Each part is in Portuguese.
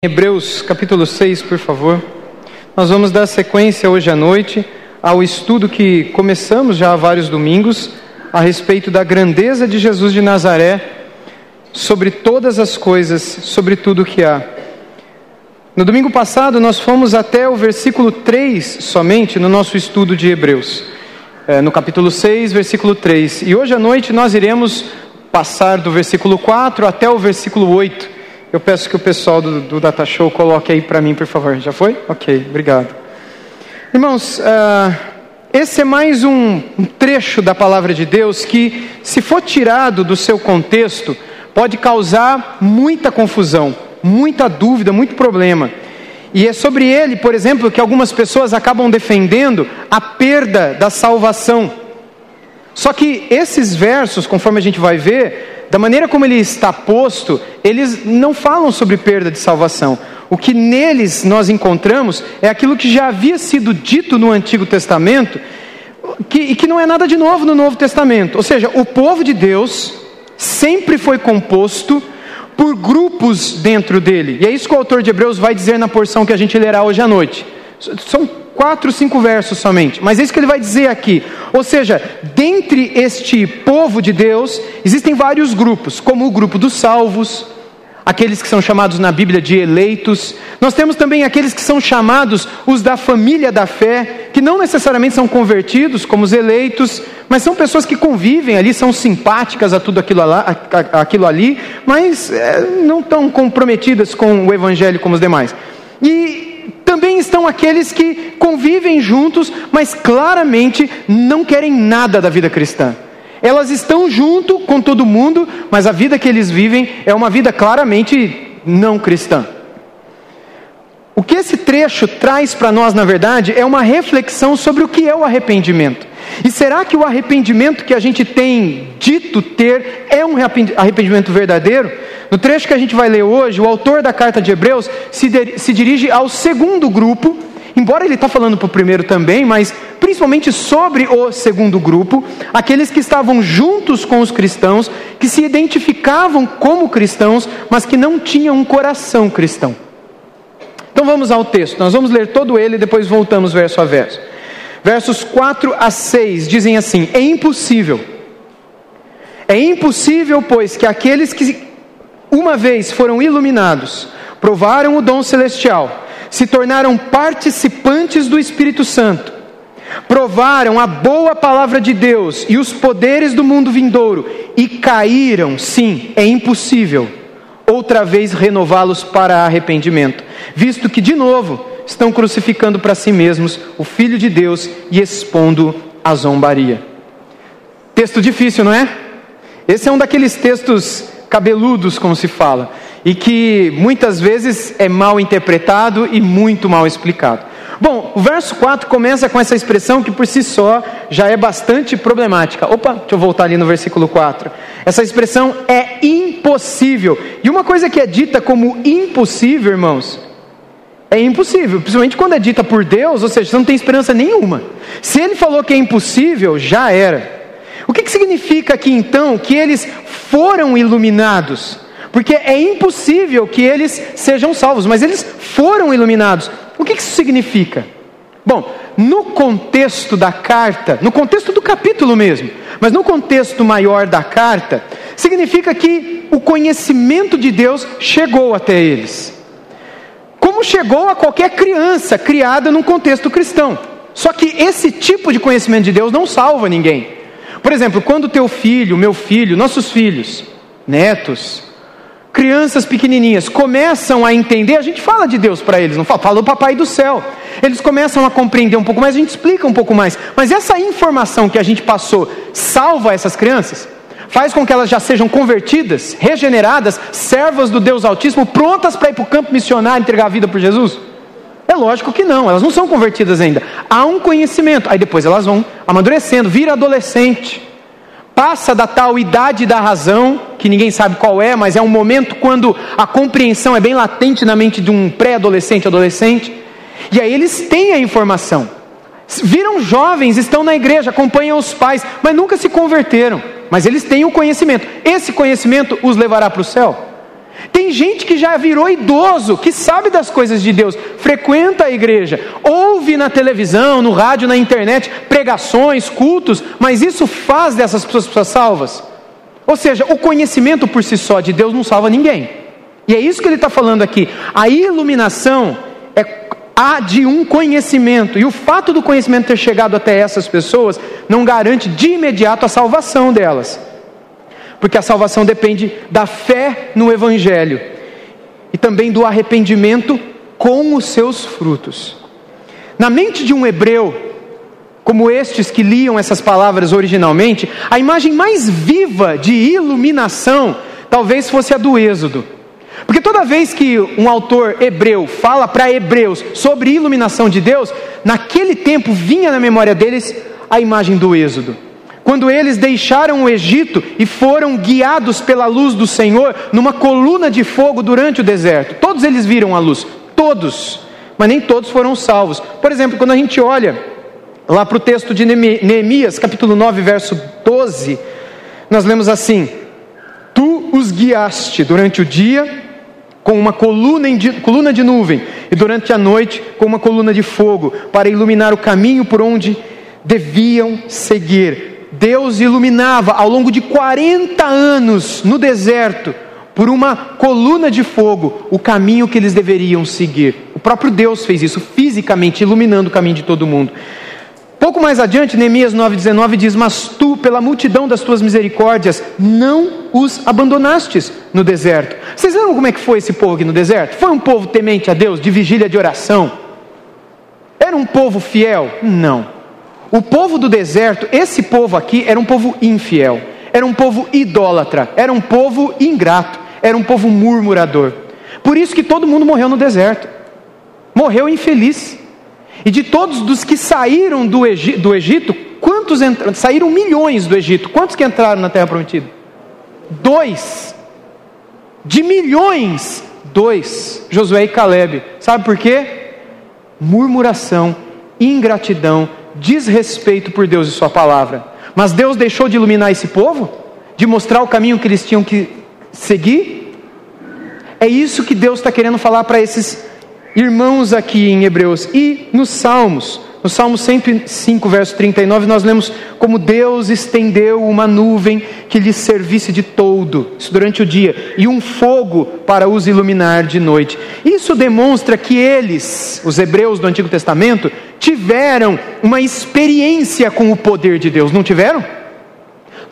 Hebreus capítulo 6, por favor. Nós vamos dar sequência hoje à noite ao estudo que começamos já há vários domingos a respeito da grandeza de Jesus de Nazaré, sobre todas as coisas, sobre tudo que há. No domingo passado nós fomos até o versículo 3 somente no nosso estudo de Hebreus, é, no capítulo 6, versículo 3. E hoje à noite nós iremos passar do versículo 4 até o versículo 8 eu peço que o pessoal do, do Data Show coloque aí para mim, por favor. Já foi? Ok, obrigado. Irmãos, uh, esse é mais um, um trecho da palavra de Deus que, se for tirado do seu contexto, pode causar muita confusão, muita dúvida, muito problema. E é sobre ele, por exemplo, que algumas pessoas acabam defendendo a perda da salvação. Só que esses versos, conforme a gente vai ver, da maneira como ele está posto, eles não falam sobre perda de salvação. O que neles nós encontramos é aquilo que já havia sido dito no Antigo Testamento que, e que não é nada de novo no Novo Testamento. Ou seja, o povo de Deus sempre foi composto por grupos dentro dele. E é isso que o autor de Hebreus vai dizer na porção que a gente lerá hoje à noite. São quatro, cinco versos somente, mas é isso que ele vai dizer aqui. Ou seja, dentre este povo de Deus, existem vários grupos, como o grupo dos salvos, aqueles que são chamados na Bíblia de eleitos. Nós temos também aqueles que são chamados os da família da fé, que não necessariamente são convertidos como os eleitos, mas são pessoas que convivem ali, são simpáticas a tudo aquilo, lá, aquilo ali, mas é, não tão comprometidas com o evangelho como os demais. E também estão aqueles que convivem juntos, mas claramente não querem nada da vida cristã. Elas estão junto com todo mundo, mas a vida que eles vivem é uma vida claramente não cristã. O que esse trecho traz para nós, na verdade, é uma reflexão sobre o que é o arrependimento. E será que o arrependimento que a gente tem dito ter é um arrependimento verdadeiro? No trecho que a gente vai ler hoje, o autor da carta de Hebreus se, se dirige ao segundo grupo, embora ele está falando para o primeiro também, mas principalmente sobre o segundo grupo, aqueles que estavam juntos com os cristãos, que se identificavam como cristãos, mas que não tinham um coração cristão. Então vamos ao texto, nós vamos ler todo ele e depois voltamos verso a verso. Versos 4 a 6 dizem assim: É impossível, é impossível, pois, que aqueles que uma vez foram iluminados, provaram o dom celestial, se tornaram participantes do Espírito Santo, provaram a boa palavra de Deus e os poderes do mundo vindouro e caíram, sim, é impossível outra vez renová-los para arrependimento, visto que de novo estão crucificando para si mesmos o Filho de Deus e expondo a zombaria. Texto difícil, não é? Esse é um daqueles textos cabeludos, como se fala, e que muitas vezes é mal interpretado e muito mal explicado. Bom, o verso 4 começa com essa expressão que por si só já é bastante problemática. Opa, deixa eu voltar ali no versículo 4. Essa expressão é impossível. E uma coisa que é dita como impossível, irmãos, é impossível, principalmente quando é dita por Deus, ou seja, você não tem esperança nenhuma. Se ele falou que é impossível, já era. O que, que significa aqui então que eles foram iluminados? Porque é impossível que eles sejam salvos, mas eles foram iluminados. O que, que isso significa? Bom, no contexto da carta, no contexto do capítulo mesmo, mas no contexto maior da carta, significa que o conhecimento de Deus chegou até eles. Como chegou a qualquer criança criada num contexto cristão. Só que esse tipo de conhecimento de Deus não salva ninguém. Por exemplo, quando teu filho, meu filho, nossos filhos, netos, crianças pequenininhas começam a entender, a gente fala de Deus para eles, não fala, fala do papai do céu. Eles começam a compreender um pouco mais, a gente explica um pouco mais. Mas essa informação que a gente passou salva essas crianças? Faz com que elas já sejam convertidas, regeneradas, servas do Deus Altíssimo, prontas para ir para o campo missionário entregar a vida por Jesus? É lógico que não, elas não são convertidas ainda. Há um conhecimento, aí depois elas vão amadurecendo, vira adolescente, passa da tal idade da razão, que ninguém sabe qual é, mas é um momento quando a compreensão é bem latente na mente de um pré-adolescente, adolescente, e aí eles têm a informação. Viram jovens, estão na igreja, acompanham os pais, mas nunca se converteram, mas eles têm o conhecimento. Esse conhecimento os levará para o céu. Tem gente que já virou idoso, que sabe das coisas de Deus, frequenta a igreja, ouve na televisão, no rádio, na internet, pregações, cultos, mas isso faz dessas pessoas salvas? Ou seja, o conhecimento por si só de Deus não salva ninguém. E é isso que ele está falando aqui. A iluminação a de um conhecimento, e o fato do conhecimento ter chegado até essas pessoas não garante de imediato a salvação delas porque a salvação depende da fé no Evangelho e também do arrependimento com os seus frutos. Na mente de um hebreu, como estes que liam essas palavras originalmente, a imagem mais viva de iluminação talvez fosse a do Êxodo. Porque toda vez que um autor hebreu fala para hebreus sobre iluminação de Deus, naquele tempo vinha na memória deles a imagem do Êxodo. Quando eles deixaram o Egito e foram guiados pela luz do Senhor numa coluna de fogo durante o deserto. Todos eles viram a luz, todos, mas nem todos foram salvos. Por exemplo, quando a gente olha lá para o texto de Neemias, capítulo 9, verso 12, nós lemos assim: Tu os guiaste durante o dia com uma coluna de, coluna de nuvem, e durante a noite com uma coluna de fogo, para iluminar o caminho por onde deviam seguir. Deus iluminava ao longo de 40 anos no deserto, por uma coluna de fogo, o caminho que eles deveriam seguir. O próprio Deus fez isso fisicamente, iluminando o caminho de todo mundo. Pouco mais adiante, Neemias 9,19 diz: Mas tu, pela multidão das tuas misericórdias, não os abandonastes no deserto. Vocês lembram como é que foi esse povo aqui no deserto? Foi um povo temente a Deus, de vigília de oração? Era um povo fiel? Não. O povo do deserto, esse povo aqui, era um povo infiel, era um povo idólatra, era um povo ingrato, era um povo murmurador. Por isso que todo mundo morreu no deserto, morreu infeliz. E de todos dos que saíram do, Egito, do Egito quantos entraram? Saíram milhões do Egito, quantos que entraram na Terra Prometida? Dois. De milhões, dois. Josué e Caleb. Sabe por quê? Murmuração, ingratidão, desrespeito por Deus e Sua palavra. Mas Deus deixou de iluminar esse povo? De mostrar o caminho que eles tinham que seguir? É isso que Deus está querendo falar para esses irmãos aqui em Hebreus. E nos Salmos, no Salmo 105, verso 39, nós lemos como Deus estendeu uma nuvem que lhes servisse de todo, isso durante o dia, e um fogo para os iluminar de noite. Isso demonstra que eles, os hebreus do Antigo Testamento, tiveram uma experiência com o poder de Deus, não tiveram?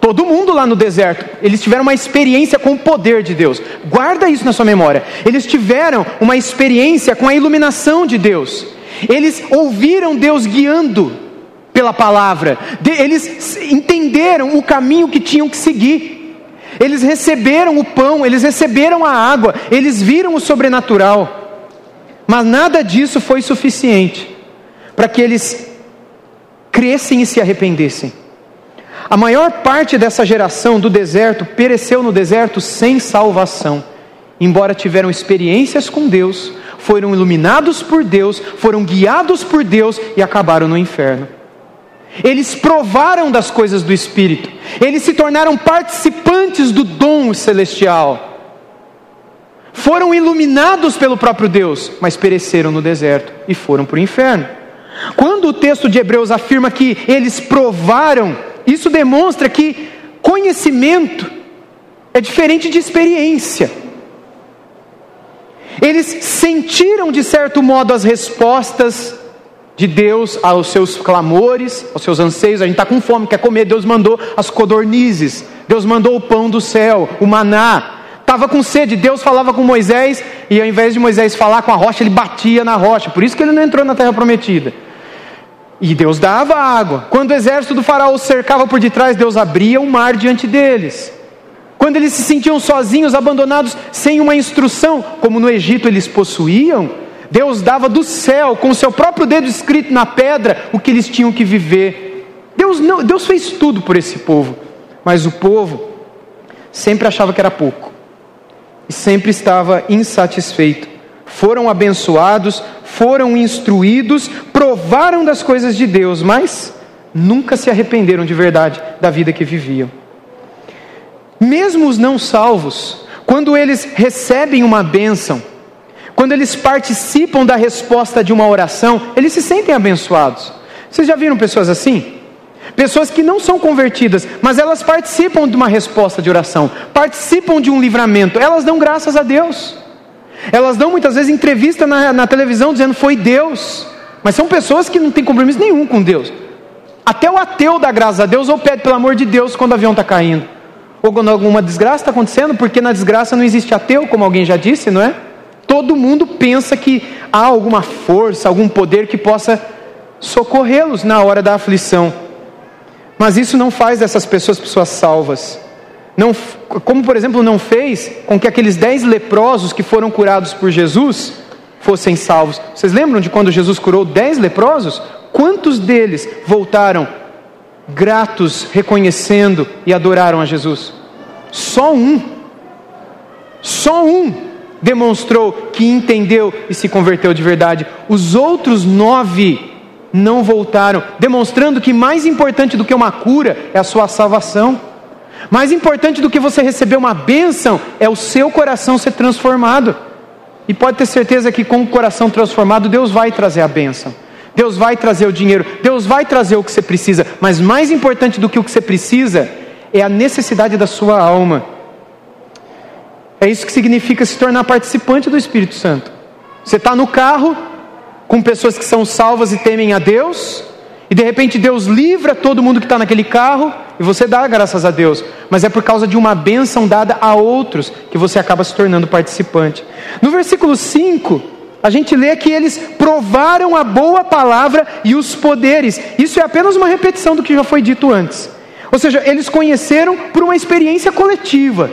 Todo mundo lá no deserto, eles tiveram uma experiência com o poder de Deus. Guarda isso na sua memória. Eles tiveram uma experiência com a iluminação de Deus. Eles ouviram Deus guiando pela palavra, eles entenderam o caminho que tinham que seguir, eles receberam o pão, eles receberam a água, eles viram o sobrenatural, mas nada disso foi suficiente para que eles crescem e se arrependessem. A maior parte dessa geração do deserto pereceu no deserto sem salvação, embora tiveram experiências com Deus, foram iluminados por Deus, foram guiados por Deus e acabaram no inferno. Eles provaram das coisas do Espírito, eles se tornaram participantes do dom celestial. Foram iluminados pelo próprio Deus, mas pereceram no deserto e foram para o inferno. Quando o texto de Hebreus afirma que eles provaram, isso demonstra que conhecimento é diferente de experiência. Eles sentiram de certo modo as respostas de Deus aos seus clamores, aos seus anseios. A gente está com fome, quer comer. Deus mandou as codornizes, Deus mandou o pão do céu, o maná. Estava com sede, Deus falava com Moisés, e ao invés de Moisés falar com a rocha, ele batia na rocha. Por isso que ele não entrou na terra prometida. E Deus dava água. Quando o exército do faraó cercava por detrás, Deus abria o mar diante deles. Quando eles se sentiam sozinhos, abandonados, sem uma instrução, como no Egito eles possuíam, Deus dava do céu, com o seu próprio dedo escrito na pedra, o que eles tinham que viver. Deus, não, Deus fez tudo por esse povo, mas o povo sempre achava que era pouco e sempre estava insatisfeito. Foram abençoados, foram instruídos, provaram das coisas de Deus, mas nunca se arrependeram de verdade da vida que viviam. Mesmo os não salvos, quando eles recebem uma bênção, quando eles participam da resposta de uma oração, eles se sentem abençoados. Vocês já viram pessoas assim? Pessoas que não são convertidas, mas elas participam de uma resposta de oração, participam de um livramento, elas dão graças a Deus. Elas dão muitas vezes entrevista na, na televisão dizendo foi Deus, mas são pessoas que não têm compromisso nenhum com Deus. Até o ateu dá graças a Deus ou pede pelo amor de Deus quando o avião está caindo, ou quando alguma desgraça está acontecendo, porque na desgraça não existe ateu, como alguém já disse, não é? Todo mundo pensa que há alguma força, algum poder que possa socorrê-los na hora da aflição. Mas isso não faz dessas pessoas pessoas salvas. Não, como, por exemplo, não fez com que aqueles dez leprosos que foram curados por Jesus fossem salvos. Vocês lembram de quando Jesus curou dez leprosos? Quantos deles voltaram gratos, reconhecendo e adoraram a Jesus? Só um. Só um demonstrou que entendeu e se converteu de verdade. Os outros nove não voltaram, demonstrando que mais importante do que uma cura é a sua salvação. Mais importante do que você receber uma bênção é o seu coração ser transformado. E pode ter certeza que com o coração transformado, Deus vai trazer a bênção. Deus vai trazer o dinheiro, Deus vai trazer o que você precisa, mas mais importante do que o que você precisa é a necessidade da sua alma. É isso que significa se tornar participante do Espírito Santo. Você está no carro, com pessoas que são salvas e temem a Deus, e de repente Deus livra todo mundo que está naquele carro, e você dá graças a Deus, mas é por causa de uma bênção dada a outros que você acaba se tornando participante. No versículo 5, a gente lê que eles provaram a boa palavra e os poderes, isso é apenas uma repetição do que já foi dito antes. Ou seja, eles conheceram por uma experiência coletiva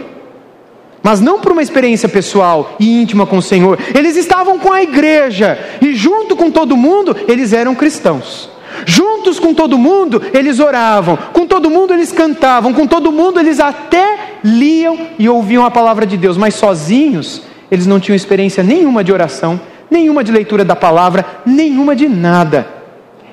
mas não por uma experiência pessoal e íntima com o Senhor. Eles estavam com a igreja e, junto com todo mundo, eles eram cristãos. Juntos com todo mundo, eles oravam, com todo mundo eles cantavam, com todo mundo eles até liam e ouviam a palavra de Deus, mas sozinhos eles não tinham experiência nenhuma de oração, nenhuma de leitura da palavra, nenhuma de nada.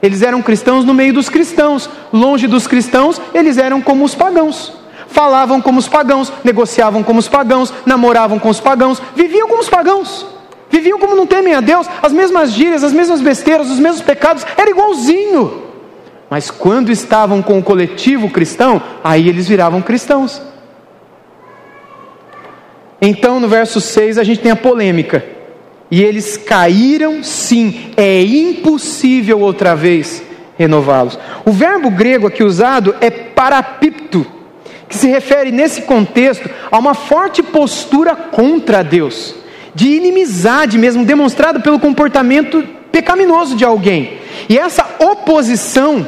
Eles eram cristãos no meio dos cristãos, longe dos cristãos, eles eram como os pagãos falavam como os pagãos, negociavam como os pagãos, namoravam com os pagãos, viviam como os pagãos. Viviam como não temem a Deus, as mesmas gírias, as mesmas besteiras, os mesmos pecados, era igualzinho. Mas quando estavam com o coletivo cristão, aí eles viravam cristãos. Então, no verso 6, a gente tem a polêmica. E eles caíram, sim, é impossível outra vez renová-los. O verbo grego aqui usado é parapipto, que se refere nesse contexto a uma forte postura contra Deus, de inimizade mesmo, demonstrada pelo comportamento pecaminoso de alguém. E essa oposição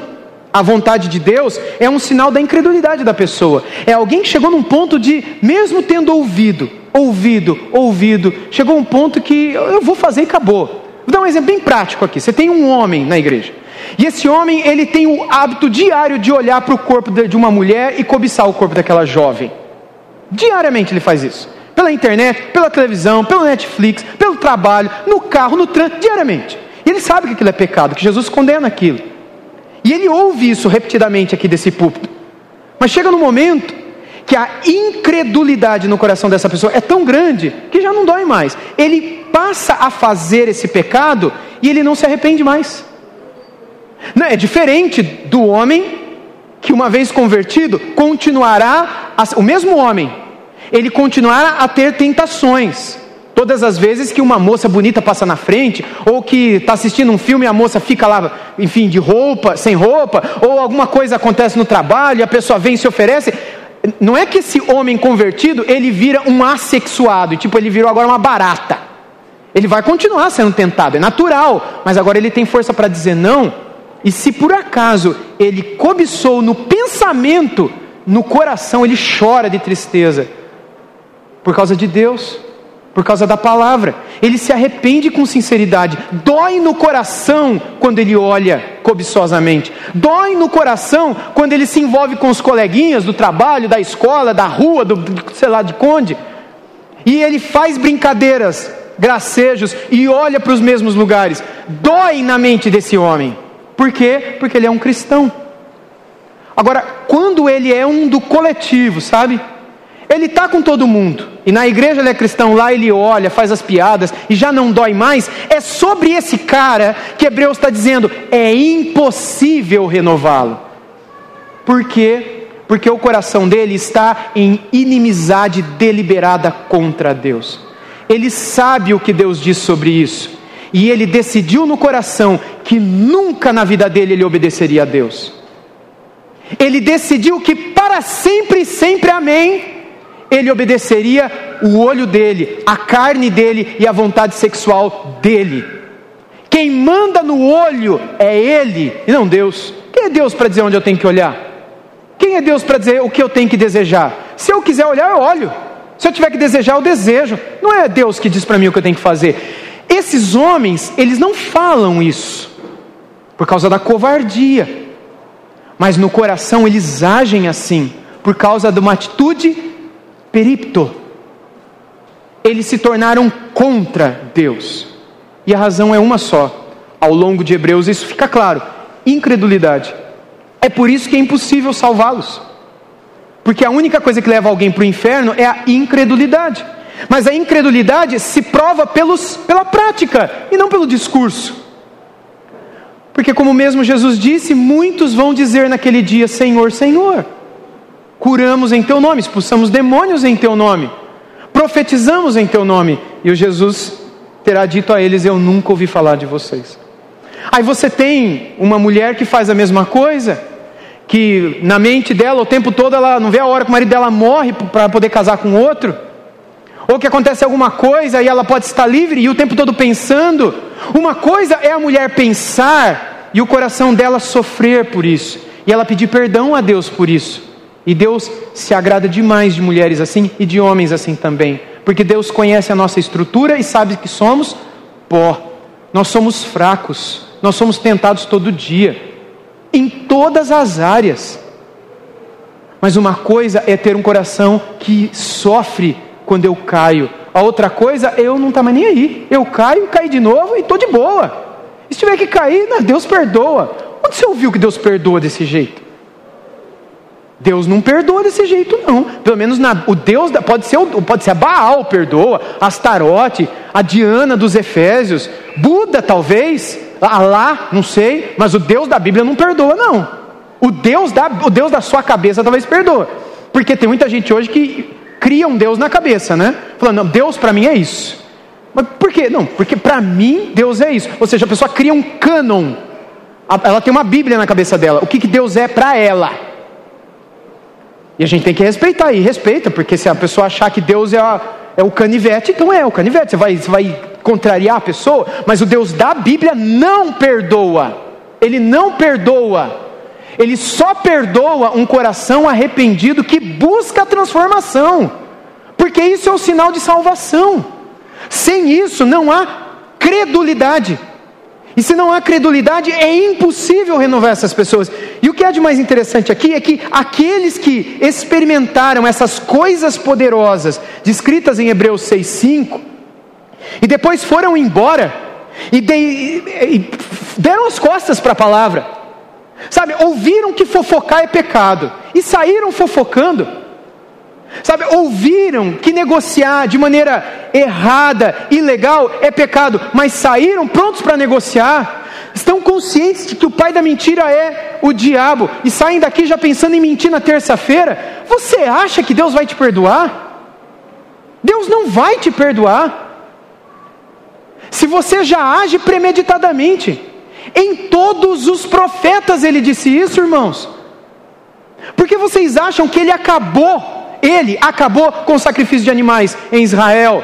à vontade de Deus é um sinal da incredulidade da pessoa. É alguém que chegou num ponto de, mesmo tendo ouvido, ouvido, ouvido, chegou um ponto que eu vou fazer e acabou. Vou dar um exemplo bem prático aqui. Você tem um homem na igreja. E esse homem, ele tem o hábito diário de olhar para o corpo de uma mulher e cobiçar o corpo daquela jovem. Diariamente ele faz isso. Pela internet, pela televisão, pelo Netflix, pelo trabalho, no carro, no trânsito, diariamente. E ele sabe que aquilo é pecado, que Jesus condena aquilo. E ele ouve isso repetidamente aqui desse púlpito. Mas chega no momento que a incredulidade no coração dessa pessoa é tão grande que já não dói mais. Ele passa a fazer esse pecado e ele não se arrepende mais. Não, é diferente do homem que, uma vez convertido, continuará, a, o mesmo homem, ele continuará a ter tentações. Todas as vezes que uma moça bonita passa na frente, ou que está assistindo um filme e a moça fica lá, enfim, de roupa, sem roupa, ou alguma coisa acontece no trabalho e a pessoa vem e se oferece. Não é que esse homem convertido ele vira um assexuado, tipo ele virou agora uma barata. Ele vai continuar sendo tentado, é natural, mas agora ele tem força para dizer não. E se por acaso ele cobiçou no pensamento, no coração ele chora de tristeza, por causa de Deus, por causa da palavra. Ele se arrepende com sinceridade, dói no coração quando ele olha cobiçosamente, dói no coração quando ele se envolve com os coleguinhas do trabalho, da escola, da rua, do sei lá de onde, e ele faz brincadeiras, gracejos e olha para os mesmos lugares, dói na mente desse homem. Por quê? Porque ele é um cristão. Agora, quando ele é um do coletivo, sabe? Ele está com todo mundo. E na igreja ele é cristão, lá ele olha, faz as piadas e já não dói mais. É sobre esse cara que Hebreus está dizendo: é impossível renová-lo. Por quê? Porque o coração dele está em inimizade deliberada contra Deus. Ele sabe o que Deus diz sobre isso. E ele decidiu no coração que nunca na vida dele ele obedeceria a Deus. Ele decidiu que para sempre sempre, amém, ele obedeceria o olho dele, a carne dele e a vontade sexual dele. Quem manda no olho é ele e não Deus. Quem é Deus para dizer onde eu tenho que olhar? Quem é Deus para dizer o que eu tenho que desejar? Se eu quiser olhar, eu olho. Se eu tiver que desejar, eu desejo. Não é Deus que diz para mim o que eu tenho que fazer. Esses homens, eles não falam isso por causa da covardia, mas no coração eles agem assim por causa de uma atitude peripto. Eles se tornaram contra Deus. E a razão é uma só. Ao longo de Hebreus isso fica claro: incredulidade. É por isso que é impossível salvá-los. Porque a única coisa que leva alguém para o inferno é a incredulidade. Mas a incredulidade se prova pelos, pela prática e não pelo discurso. Porque, como mesmo Jesus disse, muitos vão dizer naquele dia: Senhor, Senhor, curamos em Teu nome, expulsamos demônios em Teu nome, profetizamos em Teu nome. E o Jesus terá dito a eles: Eu nunca ouvi falar de vocês. Aí você tem uma mulher que faz a mesma coisa, que na mente dela o tempo todo ela não vê a hora que o marido dela morre para poder casar com outro ou que acontece alguma coisa e ela pode estar livre e o tempo todo pensando. Uma coisa é a mulher pensar e o coração dela sofrer por isso, e ela pedir perdão a Deus por isso. E Deus se agrada demais de mulheres assim e de homens assim também, porque Deus conhece a nossa estrutura e sabe que somos pó. Nós somos fracos, nós somos tentados todo dia, em todas as áreas. Mas uma coisa é ter um coração que sofre quando eu caio. A outra coisa, eu não estou mais nem aí. Eu caio, caio de novo e estou de boa. Se tiver que cair, Deus perdoa. Onde você ouviu que Deus perdoa desse jeito? Deus não perdoa desse jeito, não. Pelo menos na, o Deus pode ser pode ser a Baal perdoa, Astarote, a Diana dos Efésios, Buda talvez, Alá, não sei, mas o Deus da Bíblia não perdoa, não. O Deus da, o Deus da sua cabeça talvez perdoa, porque tem muita gente hoje que cria um Deus na cabeça, né? Falando, não, Deus para mim é isso. Mas por quê? Não, porque para mim Deus é isso. Ou seja, a pessoa cria um cânon. Ela tem uma Bíblia na cabeça dela. O que, que Deus é para ela? E a gente tem que respeitar, e respeita, porque se a pessoa achar que Deus é, a, é o canivete, então é o canivete. Você vai, você vai contrariar a pessoa, mas o Deus da Bíblia não perdoa. Ele não perdoa. Ele só perdoa um coração arrependido que busca a transformação, porque isso é o sinal de salvação. Sem isso não há credulidade. E se não há credulidade, é impossível renovar essas pessoas. E o que há de mais interessante aqui é que aqueles que experimentaram essas coisas poderosas, descritas em Hebreus 6,5, e depois foram embora, e, de, e deram as costas para a palavra, Sabe, ouviram que fofocar é pecado e saíram fofocando. Sabe, ouviram que negociar de maneira errada, ilegal, é pecado, mas saíram prontos para negociar. Estão conscientes de que o pai da mentira é o diabo e saem daqui já pensando em mentir na terça-feira. Você acha que Deus vai te perdoar? Deus não vai te perdoar. Se você já age premeditadamente. Em todos os profetas ele disse isso, irmãos. Porque vocês acham que ele acabou, ele acabou com o sacrifício de animais em Israel?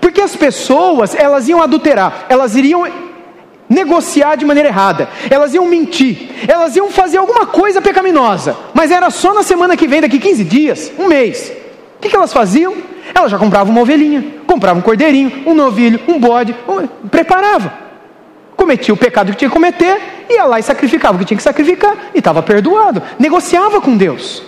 Porque as pessoas, elas iam adulterar, elas iriam negociar de maneira errada, elas iam mentir, elas iam fazer alguma coisa pecaminosa, mas era só na semana que vem, daqui 15 dias, um mês. O que, elas faziam? Elas já compravam uma ovelhinha, compravam um cordeirinho, um novilho, um bode, um... preparavam cometia o pecado que tinha que cometer, ia lá e sacrificava o que tinha que sacrificar, e estava perdoado. Negociava com Deus.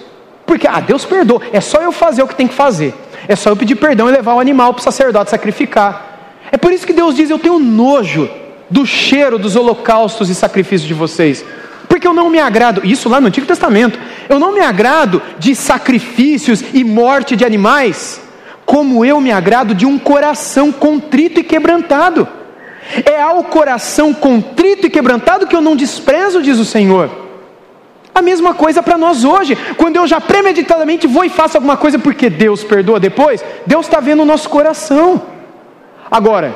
Porque, ah, Deus perdoa, é só eu fazer o que tem que fazer. É só eu pedir perdão e levar o animal para o sacerdote sacrificar. É por isso que Deus diz: Eu tenho nojo do cheiro dos holocaustos e sacrifícios de vocês. Porque eu não me agrado, isso lá no Antigo Testamento, eu não me agrado de sacrifícios e morte de animais, como eu me agrado de um coração contrito e quebrantado. É ao coração contrito e quebrantado que eu não desprezo, diz o Senhor. A mesma coisa para nós hoje, quando eu já premeditadamente vou e faço alguma coisa porque Deus perdoa depois, Deus está vendo o nosso coração. Agora,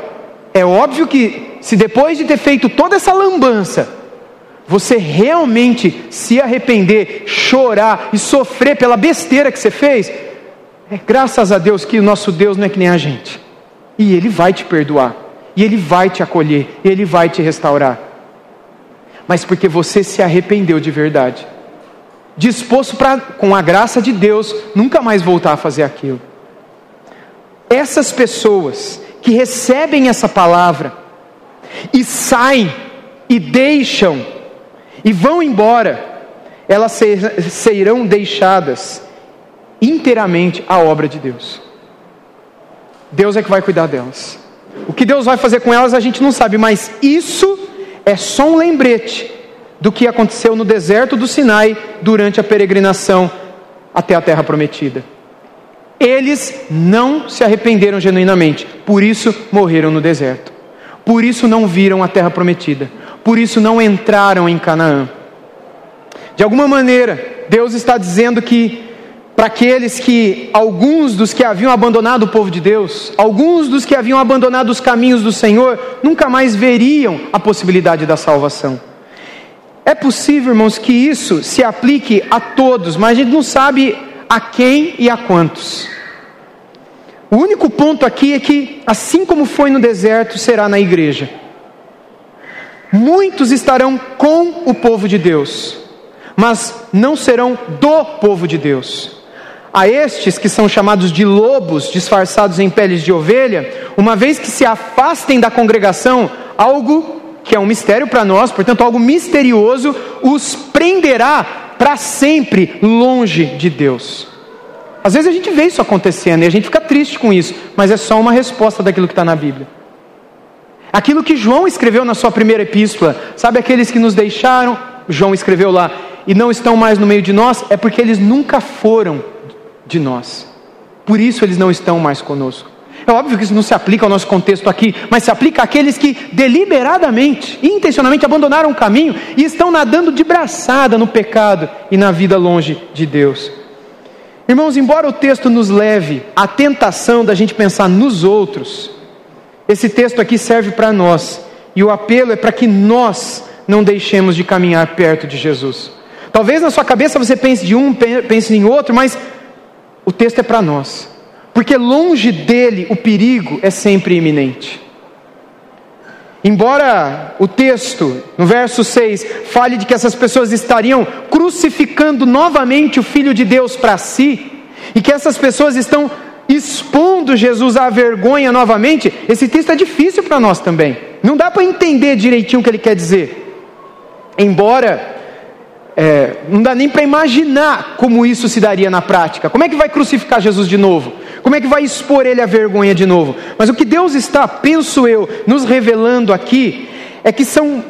é óbvio que se depois de ter feito toda essa lambança, você realmente se arrepender, chorar e sofrer pela besteira que você fez, é graças a Deus que o nosso Deus não é que nem a gente, e Ele vai te perdoar, e Ele vai te acolher, e Ele vai te restaurar, mas porque você se arrependeu de verdade, disposto para, com a graça de Deus, nunca mais voltar a fazer aquilo. Essas pessoas que recebem essa palavra e saem e deixam e vão embora, elas serão deixadas inteiramente à obra de Deus. Deus é que vai cuidar delas. O que Deus vai fazer com elas a gente não sabe, mas isso é só um lembrete do que aconteceu no deserto do Sinai durante a peregrinação até a terra prometida. Eles não se arrependeram genuinamente, por isso morreram no deserto. Por isso não viram a terra prometida. Por isso não entraram em Canaã. De alguma maneira, Deus está dizendo que para aqueles que, alguns dos que haviam abandonado o povo de Deus, alguns dos que haviam abandonado os caminhos do Senhor, nunca mais veriam a possibilidade da salvação. É possível, irmãos, que isso se aplique a todos, mas a gente não sabe a quem e a quantos. O único ponto aqui é que, assim como foi no deserto, será na igreja. Muitos estarão com o povo de Deus, mas não serão do povo de Deus. A estes que são chamados de lobos disfarçados em peles de ovelha, uma vez que se afastem da congregação, algo que é um mistério para nós, portanto, algo misterioso, os prenderá para sempre longe de Deus. Às vezes a gente vê isso acontecendo e a gente fica triste com isso, mas é só uma resposta daquilo que está na Bíblia. Aquilo que João escreveu na sua primeira epístola, sabe aqueles que nos deixaram, João escreveu lá, e não estão mais no meio de nós, é porque eles nunca foram de nós. Por isso eles não estão mais conosco. É óbvio que isso não se aplica ao nosso contexto aqui, mas se aplica àqueles que deliberadamente, intencionalmente abandonaram o caminho e estão nadando de braçada no pecado e na vida longe de Deus. Irmãos, embora o texto nos leve à tentação da gente pensar nos outros, esse texto aqui serve para nós, e o apelo é para que nós não deixemos de caminhar perto de Jesus. Talvez na sua cabeça você pense de um, pense em outro, mas o texto é para nós porque longe dele o perigo é sempre iminente. Embora o texto, no verso 6, fale de que essas pessoas estariam crucificando novamente o Filho de Deus para si, e que essas pessoas estão expondo Jesus à vergonha novamente, esse texto é difícil para nós também. Não dá para entender direitinho o que ele quer dizer. Embora é, não dá nem para imaginar como isso se daria na prática. Como é que vai crucificar Jesus de novo? Como é que vai expor ele à vergonha de novo? Mas o que Deus está, penso eu, nos revelando aqui, é que são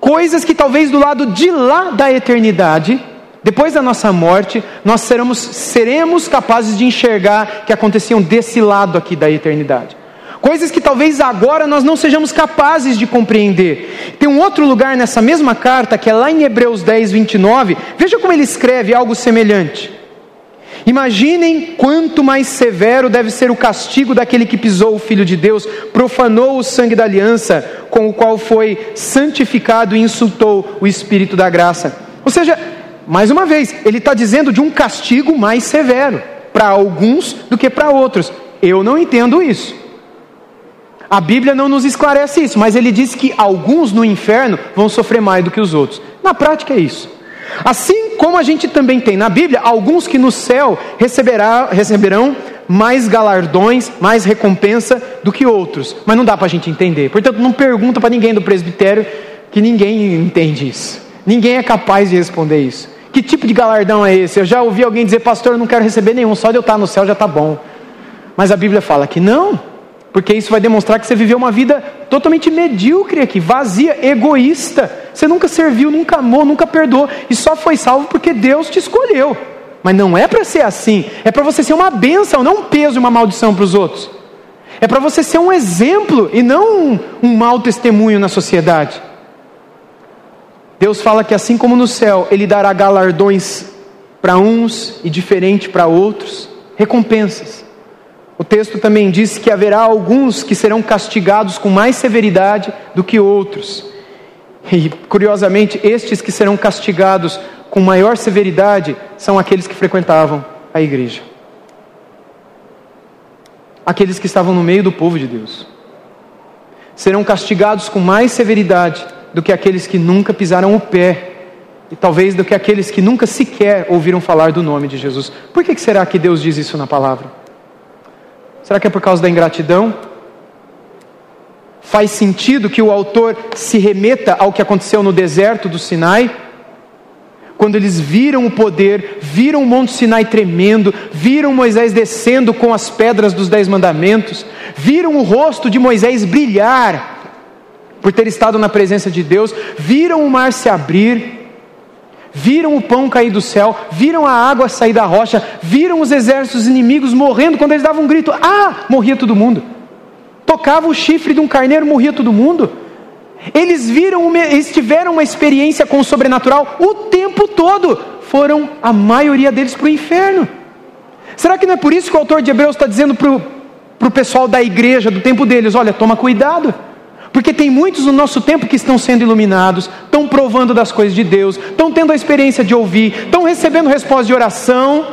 coisas que talvez do lado de lá da eternidade, depois da nossa morte, nós seremos, seremos capazes de enxergar que aconteciam desse lado aqui da eternidade coisas que talvez agora nós não sejamos capazes de compreender. Tem um outro lugar nessa mesma carta, que é lá em Hebreus 10, 29, veja como ele escreve algo semelhante. Imaginem quanto mais severo deve ser o castigo daquele que pisou o Filho de Deus, profanou o sangue da aliança, com o qual foi santificado e insultou o Espírito da graça. Ou seja, mais uma vez, ele está dizendo de um castigo mais severo para alguns do que para outros. Eu não entendo isso. A Bíblia não nos esclarece isso, mas ele diz que alguns no inferno vão sofrer mais do que os outros. Na prática é isso. Assim como a gente também tem na Bíblia alguns que no céu receberá, receberão mais galardões, mais recompensa do que outros, mas não dá para a gente entender. Portanto, não pergunta para ninguém do presbitério que ninguém entende isso. Ninguém é capaz de responder isso. Que tipo de galardão é esse? Eu já ouvi alguém dizer, pastor, eu não quero receber nenhum, só de eu estar no céu já está bom. Mas a Bíblia fala que não porque isso vai demonstrar que você viveu uma vida totalmente medíocre aqui, vazia, egoísta, você nunca serviu, nunca amou, nunca perdoou, e só foi salvo porque Deus te escolheu. Mas não é para ser assim, é para você ser uma bênção, não um peso e uma maldição para os outros. É para você ser um exemplo e não um, um mau testemunho na sociedade. Deus fala que assim como no céu, Ele dará galardões para uns e diferente para outros, recompensas. O texto também diz que haverá alguns que serão castigados com mais severidade do que outros. E, curiosamente, estes que serão castigados com maior severidade são aqueles que frequentavam a igreja. Aqueles que estavam no meio do povo de Deus. Serão castigados com mais severidade do que aqueles que nunca pisaram o pé e talvez do que aqueles que nunca sequer ouviram falar do nome de Jesus. Por que será que Deus diz isso na palavra? Será que é por causa da ingratidão? Faz sentido que o autor se remeta ao que aconteceu no deserto do Sinai? Quando eles viram o poder, viram o Monte Sinai tremendo, viram Moisés descendo com as pedras dos Dez Mandamentos, viram o rosto de Moisés brilhar, por ter estado na presença de Deus, viram o mar se abrir, viram o pão cair do céu, viram a água sair da rocha, viram os exércitos inimigos morrendo quando eles davam um grito: ah! Morria todo mundo. Tocava o chifre de um carneiro, morria todo mundo. Eles viram, eles tiveram uma experiência com o sobrenatural o tempo todo. Foram a maioria deles para o inferno. Será que não é por isso que o autor de Hebreus está dizendo para o pessoal da igreja do tempo deles: olha, toma cuidado. Porque tem muitos no nosso tempo que estão sendo iluminados, estão provando das coisas de Deus, estão tendo a experiência de ouvir, estão recebendo resposta de oração,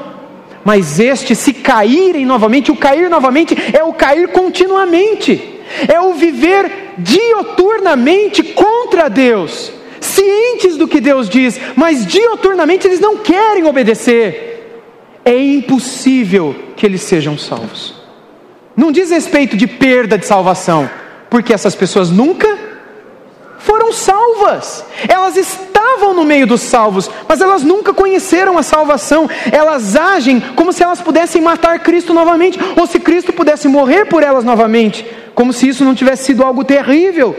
mas este, se caírem novamente, o cair novamente é o cair continuamente, é o viver dioturnamente contra Deus, cientes do que Deus diz, mas dioturnamente eles não querem obedecer. É impossível que eles sejam salvos. Não diz respeito de perda de salvação porque essas pessoas nunca foram salvas. Elas estavam no meio dos salvos, mas elas nunca conheceram a salvação. Elas agem como se elas pudessem matar Cristo novamente, ou se Cristo pudesse morrer por elas novamente, como se isso não tivesse sido algo terrível.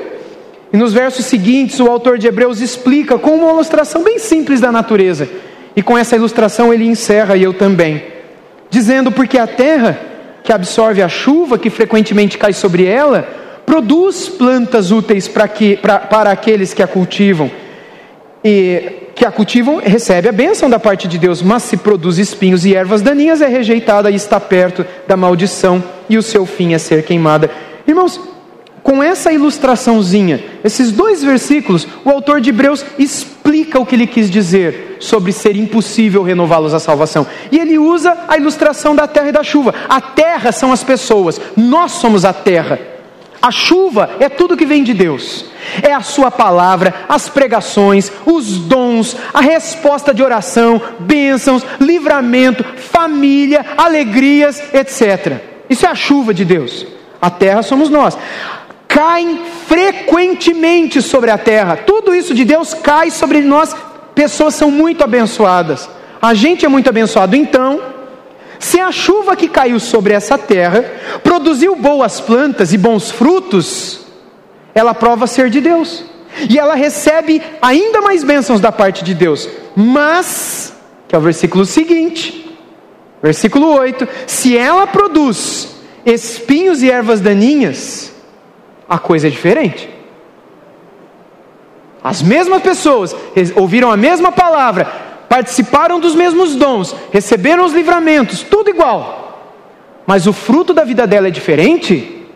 E nos versos seguintes, o autor de Hebreus explica com uma ilustração bem simples da natureza. E com essa ilustração ele encerra, e eu também, dizendo: porque a terra que absorve a chuva que frequentemente cai sobre ela, produz plantas úteis para, que, para, para aqueles que a cultivam. E que a cultivam recebe a bênção da parte de Deus, mas se produz espinhos e ervas daninhas, é rejeitada e está perto da maldição, e o seu fim é ser queimada. Irmãos, com essa ilustraçãozinha, esses dois versículos, o autor de Hebreus explica o que ele quis dizer sobre ser impossível renová-los à salvação. E ele usa a ilustração da terra e da chuva. A terra são as pessoas, nós somos a terra. A chuva é tudo que vem de Deus. É a sua palavra, as pregações, os dons, a resposta de oração, bênçãos, livramento, família, alegrias, etc. Isso é a chuva de Deus. A terra somos nós. Caem frequentemente sobre a terra. Tudo isso de Deus cai sobre nós. Pessoas são muito abençoadas. A gente é muito abençoado. Então, se a chuva que caiu sobre essa terra produziu boas plantas e bons frutos, ela prova ser de Deus. E ela recebe ainda mais bênçãos da parte de Deus. Mas, que é o versículo seguinte, versículo 8: se ela produz espinhos e ervas daninhas, a coisa é diferente. As mesmas pessoas ouviram a mesma palavra, participaram dos mesmos dons, receberam os livramentos, tudo igual. Mas o fruto da vida dela é diferente?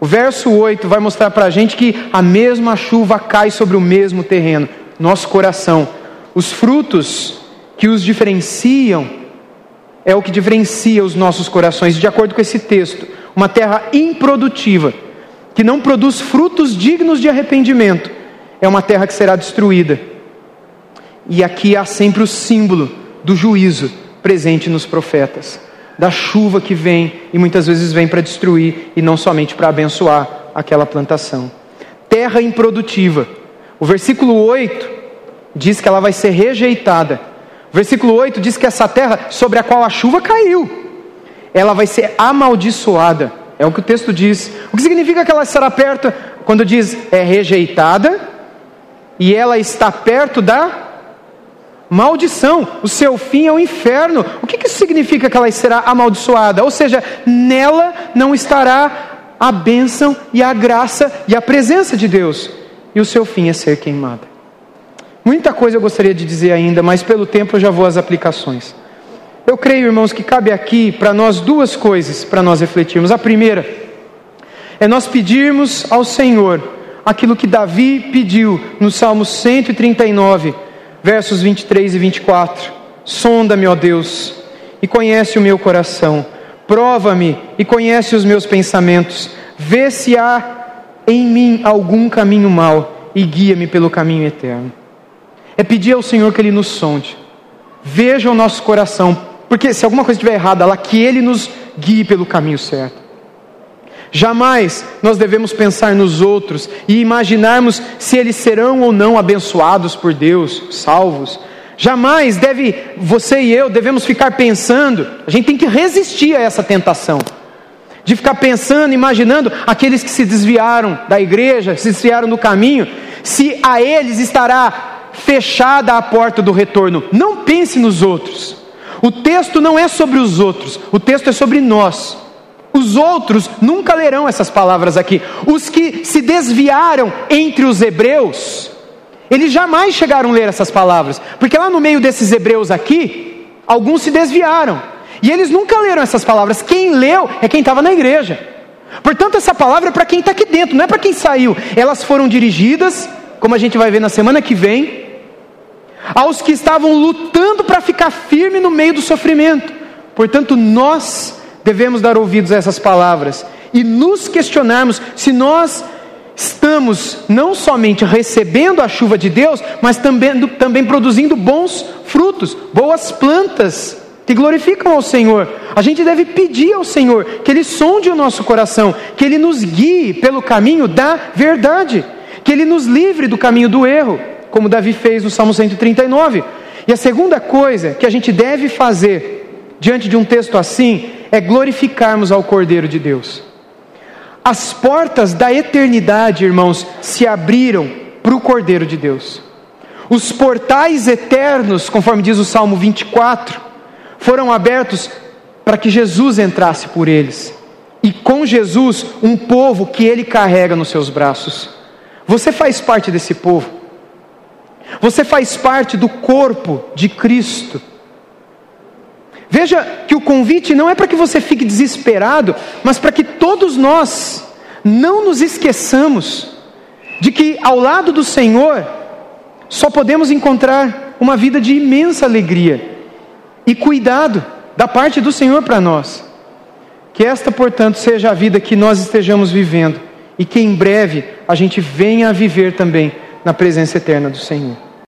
O verso 8 vai mostrar para a gente que a mesma chuva cai sobre o mesmo terreno, nosso coração. Os frutos que os diferenciam é o que diferencia os nossos corações, de acordo com esse texto. Uma terra improdutiva, que não produz frutos dignos de arrependimento, é uma terra que será destruída e aqui há sempre o símbolo do juízo presente nos profetas, da chuva que vem e muitas vezes vem para destruir e não somente para abençoar aquela plantação. Terra improdutiva. O versículo 8 diz que ela vai ser rejeitada. O versículo 8 diz que essa terra sobre a qual a chuva caiu, ela vai ser amaldiçoada. É o que o texto diz. O que significa que ela será perto quando diz é rejeitada e ela está perto da maldição. O seu fim é o inferno. O que isso significa que ela será amaldiçoada? Ou seja, nela não estará a bênção e a graça e a presença de Deus. E o seu fim é ser queimada. Muita coisa eu gostaria de dizer ainda, mas pelo tempo eu já vou às aplicações. Eu creio, irmãos, que cabe aqui para nós duas coisas para nós refletirmos. A primeira é nós pedirmos ao Senhor aquilo que Davi pediu no Salmo 139, versos 23 e 24: Sonda-me, ó Deus, e conhece o meu coração, prova-me e conhece os meus pensamentos, vê se há em mim algum caminho mau e guia-me pelo caminho eterno. É pedir ao Senhor que Ele nos sonde, veja o nosso coração, porque se alguma coisa estiver errada lá, que Ele nos guie pelo caminho certo. Jamais nós devemos pensar nos outros e imaginarmos se eles serão ou não abençoados por Deus, salvos. Jamais deve você e eu devemos ficar pensando, a gente tem que resistir a essa tentação. De ficar pensando, imaginando aqueles que se desviaram da igreja, se desviaram do caminho, se a eles estará fechada a porta do retorno. Não pense nos outros. O texto não é sobre os outros, o texto é sobre nós. Os outros nunca lerão essas palavras aqui. Os que se desviaram entre os hebreus, eles jamais chegaram a ler essas palavras, porque lá no meio desses hebreus aqui, alguns se desviaram. E eles nunca leram essas palavras. Quem leu é quem estava na igreja. Portanto, essa palavra é para quem está aqui dentro, não é para quem saiu. Elas foram dirigidas, como a gente vai ver na semana que vem, aos que estavam lutando para ficar firme no meio do sofrimento. Portanto, nós devemos dar ouvidos a essas palavras e nos questionarmos se nós estamos não somente recebendo a chuva de Deus, mas também, também produzindo bons frutos, boas plantas que glorificam ao Senhor. A gente deve pedir ao Senhor que Ele sonde o nosso coração, que Ele nos guie pelo caminho da verdade, que Ele nos livre do caminho do erro, como Davi fez no Salmo 139. E a segunda coisa que a gente deve fazer diante de um texto assim é glorificarmos ao Cordeiro de Deus. As portas da eternidade, irmãos, se abriram para o Cordeiro de Deus. Os portais eternos, conforme diz o Salmo 24, foram abertos para que Jesus entrasse por eles. E com Jesus, um povo que ele carrega nos seus braços. Você faz parte desse povo. Você faz parte do corpo de Cristo. Veja que o convite não é para que você fique desesperado, mas para que todos nós não nos esqueçamos de que ao lado do Senhor só podemos encontrar uma vida de imensa alegria e cuidado da parte do Senhor para nós. Que esta, portanto, seja a vida que nós estejamos vivendo e que em breve a gente venha a viver também na presença eterna do Senhor.